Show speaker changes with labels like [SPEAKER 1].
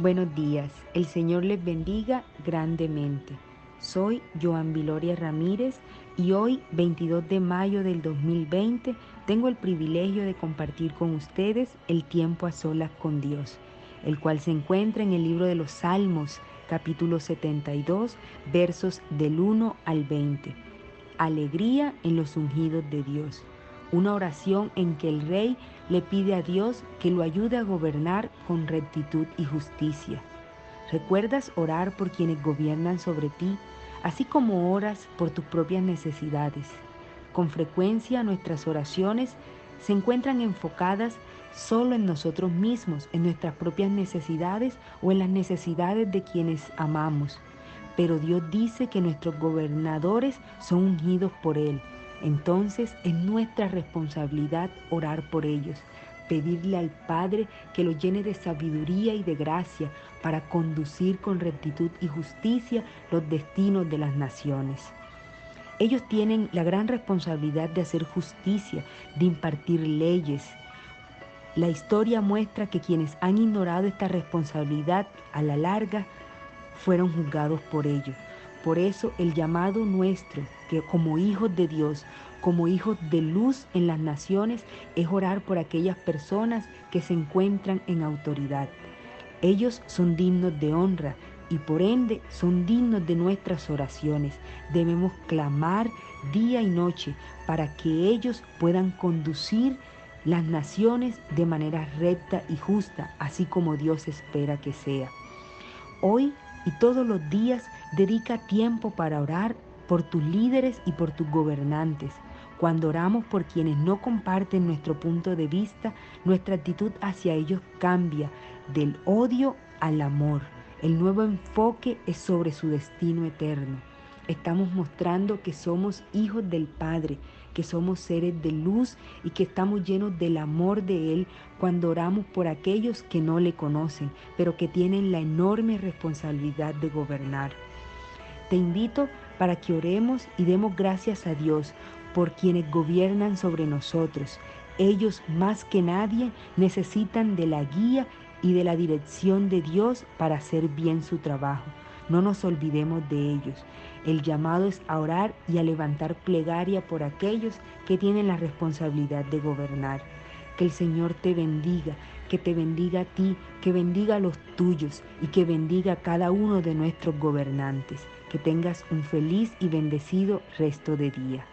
[SPEAKER 1] Buenos días, el Señor les bendiga grandemente. Soy Joan Viloria Ramírez y hoy, 22 de mayo del 2020, tengo el privilegio de compartir con ustedes el tiempo a solas con Dios, el cual se encuentra en el libro de los Salmos, capítulo 72, versos del 1 al 20. Alegría en los ungidos de Dios una oración en que el rey le pide a Dios que lo ayude a gobernar con rectitud y justicia. ¿Recuerdas orar por quienes gobiernan sobre ti, así como oras por tus propias necesidades? Con frecuencia nuestras oraciones se encuentran enfocadas solo en nosotros mismos, en nuestras propias necesidades o en las necesidades de quienes amamos. Pero Dios dice que nuestros gobernadores son ungidos por Él entonces es nuestra responsabilidad orar por ellos, pedirle al Padre que los llene de sabiduría y de gracia para conducir con rectitud y justicia los destinos de las naciones. Ellos tienen la gran responsabilidad de hacer justicia, de impartir leyes. La historia muestra que quienes han ignorado esta responsabilidad a la larga fueron juzgados por ello. Por eso el llamado nuestro, que como hijos de Dios, como hijos de luz en las naciones, es orar por aquellas personas que se encuentran en autoridad. Ellos son dignos de honra y por ende son dignos de nuestras oraciones. Debemos clamar día y noche para que ellos puedan conducir las naciones de manera recta y justa, así como Dios espera que sea. Hoy y todos los días dedica tiempo para orar por tus líderes y por tus gobernantes. Cuando oramos por quienes no comparten nuestro punto de vista, nuestra actitud hacia ellos cambia del odio al amor. El nuevo enfoque es sobre su destino eterno. Estamos mostrando que somos hijos del Padre, que somos seres de luz y que estamos llenos del amor de Él cuando oramos por aquellos que no le conocen, pero que tienen la enorme responsabilidad de gobernar. Te invito para que oremos y demos gracias a Dios por quienes gobiernan sobre nosotros. Ellos más que nadie necesitan de la guía y de la dirección de Dios para hacer bien su trabajo. No nos olvidemos de ellos. El llamado es a orar y a levantar plegaria por aquellos que tienen la responsabilidad de gobernar. Que el Señor te bendiga, que te bendiga a ti, que bendiga a los tuyos y que bendiga a cada uno de nuestros gobernantes. Que tengas un feliz y bendecido resto de día.